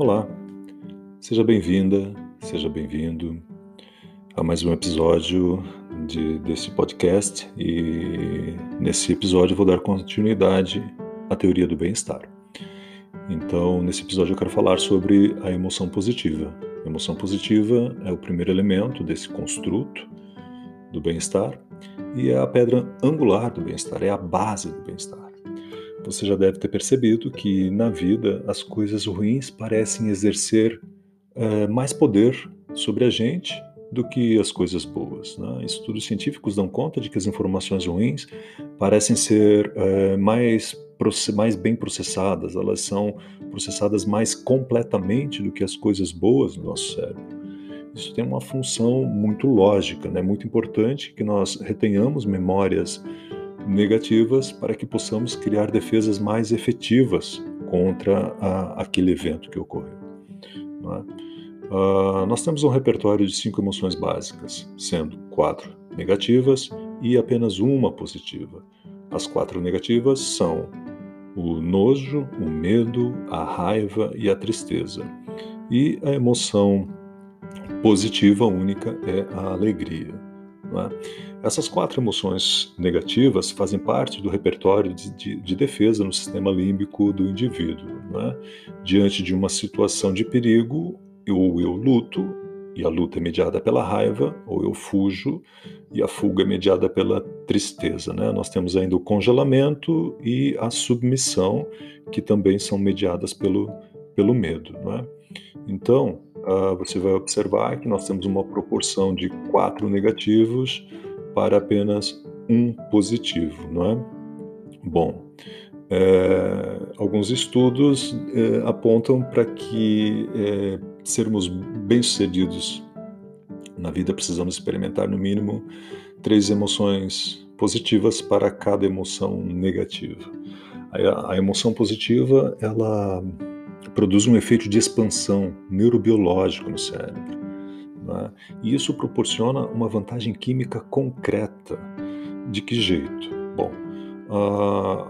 Olá, seja bem-vinda, seja bem-vindo a mais um episódio de, desse podcast e nesse episódio vou dar continuidade à teoria do bem-estar. Então, nesse episódio eu quero falar sobre a emoção positiva. A emoção positiva é o primeiro elemento desse construto do bem-estar e é a pedra angular do bem-estar, é a base do bem-estar. Você já deve ter percebido que na vida as coisas ruins parecem exercer é, mais poder sobre a gente do que as coisas boas. Né? Estudos científicos dão conta de que as informações ruins parecem ser é, mais, mais bem processadas, elas são processadas mais completamente do que as coisas boas no nosso cérebro. Isso tem uma função muito lógica, né? muito importante que nós retenhamos memórias negativas para que possamos criar defesas mais efetivas contra a, aquele evento que ocorreu. Uh, nós temos um repertório de cinco emoções básicas, sendo quatro negativas e apenas uma positiva. As quatro negativas são o nojo, o medo, a raiva e a tristeza. E a emoção positiva única é a alegria. É? Essas quatro emoções negativas fazem parte do repertório de, de, de defesa no sistema límbico do indivíduo. É? Diante de uma situação de perigo, ou eu luto, e a luta é mediada pela raiva, ou eu fujo, e a fuga é mediada pela tristeza. Né? Nós temos ainda o congelamento e a submissão, que também são mediadas pelo, pelo medo. É? Então, uh, você vai observar que nós temos uma proporção de quatro negativos para apenas um positivo, não é? Bom, é, alguns estudos é, apontam para que é, sermos bem-sucedidos na vida precisamos experimentar no mínimo três emoções positivas para cada emoção negativa. A, a emoção positiva ela produz um efeito de expansão neurobiológico no cérebro. Né? E isso proporciona uma vantagem química concreta. De que jeito? Bom,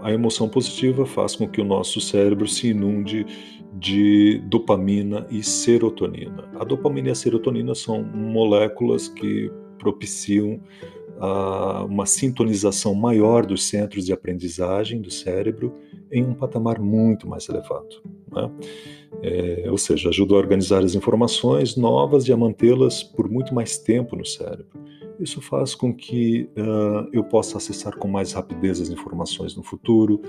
a emoção positiva faz com que o nosso cérebro se inunde de dopamina e serotonina. A dopamina e a serotonina são moléculas que propiciam uh, uma sintonização maior dos centros de aprendizagem do cérebro em um patamar muito mais elevado. Né? É, ou seja, ajuda a organizar as informações novas e a mantê-las por muito mais tempo no cérebro. Isso faz com que uh, eu possa acessar com mais rapidez as informações no futuro,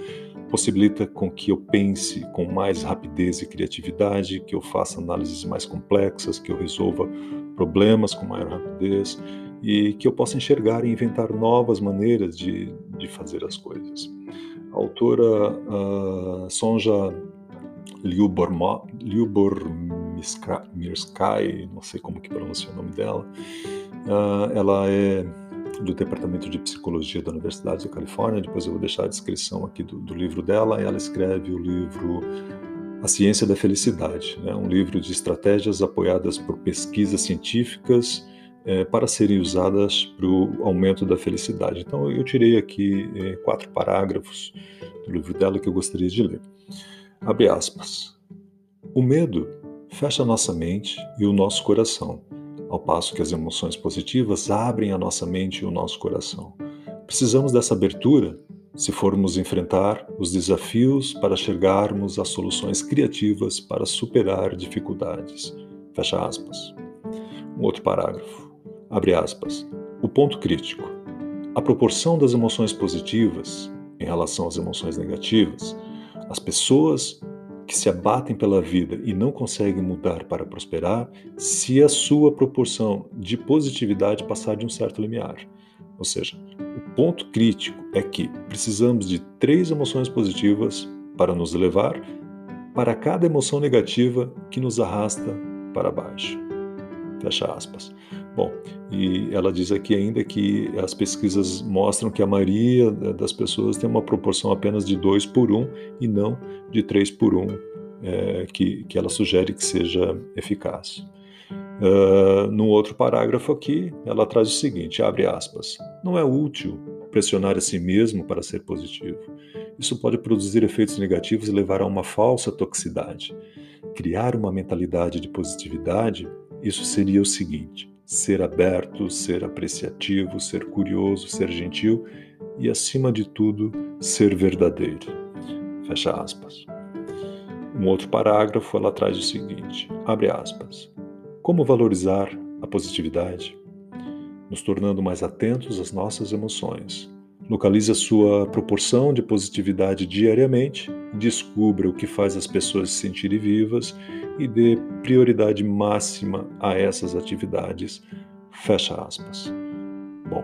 possibilita com que eu pense com mais rapidez e criatividade, que eu faça análises mais complexas, que eu resolva problemas com maior rapidez e que eu possa enxergar e inventar novas maneiras de, de fazer as coisas. A autora uh, Sonja Lyubomirsky, não sei como que pronuncia o nome dela, uh, ela é do Departamento de Psicologia da Universidade da Califórnia, depois eu vou deixar a descrição aqui do, do livro dela, ela escreve o livro A Ciência da Felicidade, né? um livro de estratégias apoiadas por pesquisas científicas é, para serem usadas para o aumento da felicidade. Então eu tirei aqui é, quatro parágrafos do livro dela que eu gostaria de ler. Abre aspas. O medo fecha nossa mente e o nosso coração, ao passo que as emoções positivas abrem a nossa mente e o nosso coração. Precisamos dessa abertura se formos enfrentar os desafios para chegarmos a soluções criativas para superar dificuldades. Fecha aspas. Um outro parágrafo. Abre aspas. O ponto crítico. A proporção das emoções positivas em relação às emoções negativas as pessoas que se abatem pela vida e não conseguem mudar para prosperar, se a sua proporção de positividade passar de um certo limiar. Ou seja, o ponto crítico é que precisamos de três emoções positivas para nos elevar para cada emoção negativa que nos arrasta para baixo. Fecha aspas. Bom, e ela diz aqui ainda que as pesquisas mostram que a maioria das pessoas tem uma proporção apenas de 2 por 1 um, e não de 3 por 1, um, é, que, que ela sugere que seja eficaz. Uh, no outro parágrafo aqui, ela traz o seguinte, abre aspas, não é útil pressionar a si mesmo para ser positivo. Isso pode produzir efeitos negativos e levar a uma falsa toxicidade. criar uma mentalidade de positividade, isso seria o seguinte: ser aberto, ser apreciativo, ser curioso, ser gentil e, acima de tudo, ser verdadeiro. Fecha aspas. Um outro parágrafo ela traz o seguinte: abre aspas. Como valorizar a positividade? Nos tornando mais atentos às nossas emoções. Localize a sua proporção de positividade diariamente, descubra o que faz as pessoas se sentirem vivas e dê prioridade máxima a essas atividades. Fecha aspas. Bom,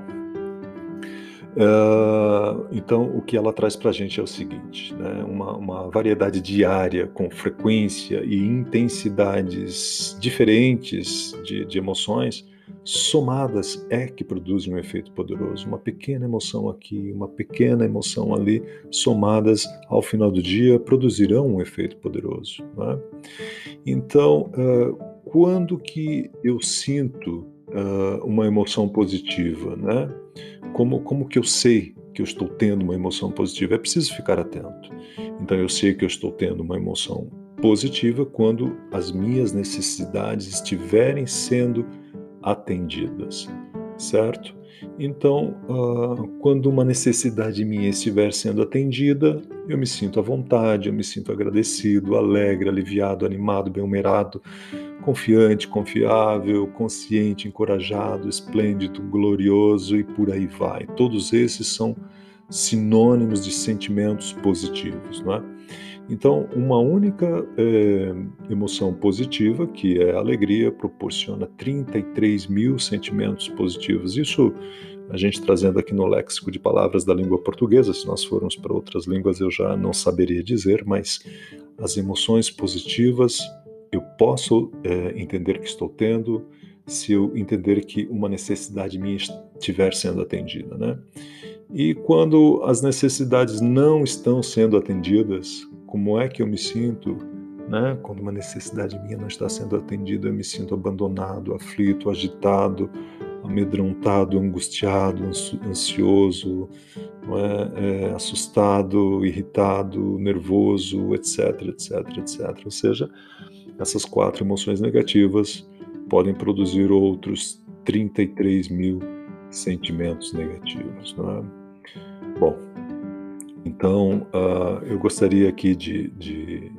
uh, então o que ela traz para a gente é o seguinte: né? uma, uma variedade diária com frequência e intensidades diferentes de, de emoções somadas é que produzem um efeito poderoso. Uma pequena emoção aqui, uma pequena emoção ali, somadas ao final do dia, produzirão um efeito poderoso. É? Então, uh, quando que eu sinto uh, uma emoção positiva, né? Como, como que eu sei que eu estou tendo uma emoção positiva? É preciso ficar atento. Então, eu sei que eu estou tendo uma emoção positiva quando as minhas necessidades estiverem sendo atendidas, certo? Então, uh, quando uma necessidade minha estiver sendo atendida, eu me sinto à vontade, eu me sinto agradecido, alegre, aliviado, animado, bem-humorado, confiante, confiável, consciente, encorajado, esplêndido, glorioso e por aí vai. Todos esses são sinônimos de sentimentos positivos, não é? Então, uma única é, emoção positiva, que é a alegria, proporciona 33 mil sentimentos positivos. Isso a gente trazendo aqui no léxico de palavras da língua portuguesa, se nós formos para outras línguas eu já não saberia dizer, mas as emoções positivas eu posso é, entender que estou tendo se eu entender que uma necessidade minha estiver sendo atendida, né? E quando as necessidades não estão sendo atendidas, como é que eu me sinto, né? Quando uma necessidade minha não está sendo atendida, eu me sinto abandonado, aflito, agitado, amedrontado, angustiado, ansioso, é? É, assustado, irritado, nervoso, etc, etc, etc. Ou seja, essas quatro emoções negativas podem produzir outros 33 mil sentimentos negativos. Não é? Bom, então, uh, eu gostaria aqui de, de,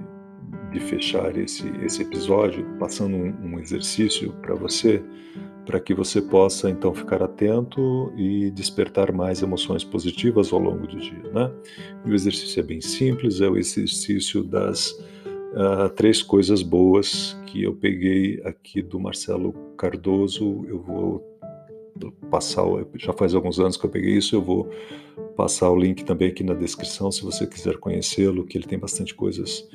de, fechar esse, esse episódio passando um, um exercício para você, para que você possa então ficar atento e despertar mais emoções positivas ao longo do dia. Né? E o exercício é bem simples, é o exercício das uh, três coisas boas que eu peguei aqui do Marcelo Cardoso. Eu vou passar, já faz alguns anos que eu peguei isso, eu vou passar o link também aqui na descrição se você quiser conhecê-lo, que ele tem bastante coisas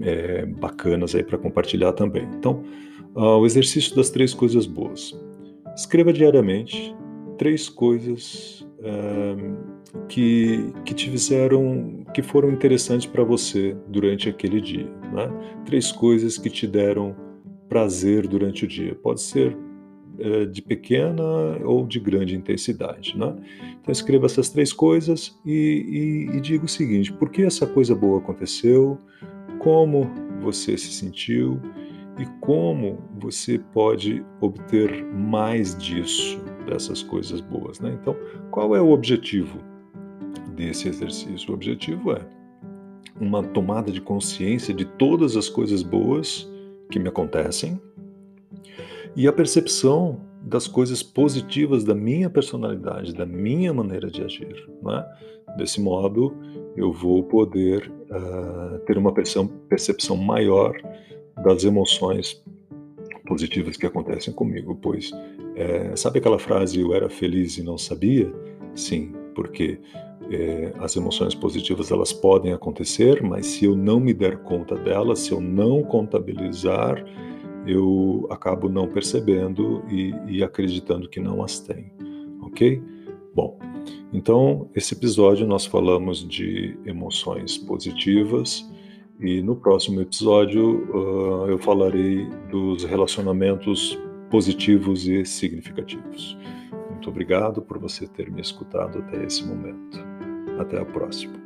é, bacanas aí para compartilhar também. Então, uh, o exercício das três coisas boas. Escreva diariamente três coisas uh, que, que te fizeram, que foram interessantes para você durante aquele dia. Né? Três coisas que te deram prazer durante o dia. Pode ser de pequena ou de grande intensidade. Né? Então escreva essas três coisas e, e, e diga o seguinte: por que essa coisa boa aconteceu? Como você se sentiu? E como você pode obter mais disso, dessas coisas boas. Né? Então, qual é o objetivo desse exercício? O objetivo é uma tomada de consciência de todas as coisas boas que me acontecem, e a percepção das coisas positivas da minha personalidade, da minha maneira de agir. Né? Desse modo, eu vou poder uh, ter uma percepção, maior das emoções positivas que acontecem comigo, pois é, sabe aquela frase eu era feliz e não sabia? Sim, porque é, as emoções positivas elas podem acontecer, mas se eu não me der conta delas, se eu não contabilizar, eu acabo não percebendo e, e acreditando que não as tem, ok? Bom, então esse episódio nós falamos de emoções positivas e no próximo episódio uh, eu falarei dos relacionamentos positivos e significativos. Muito obrigado por você ter me escutado até esse momento. Até a próxima.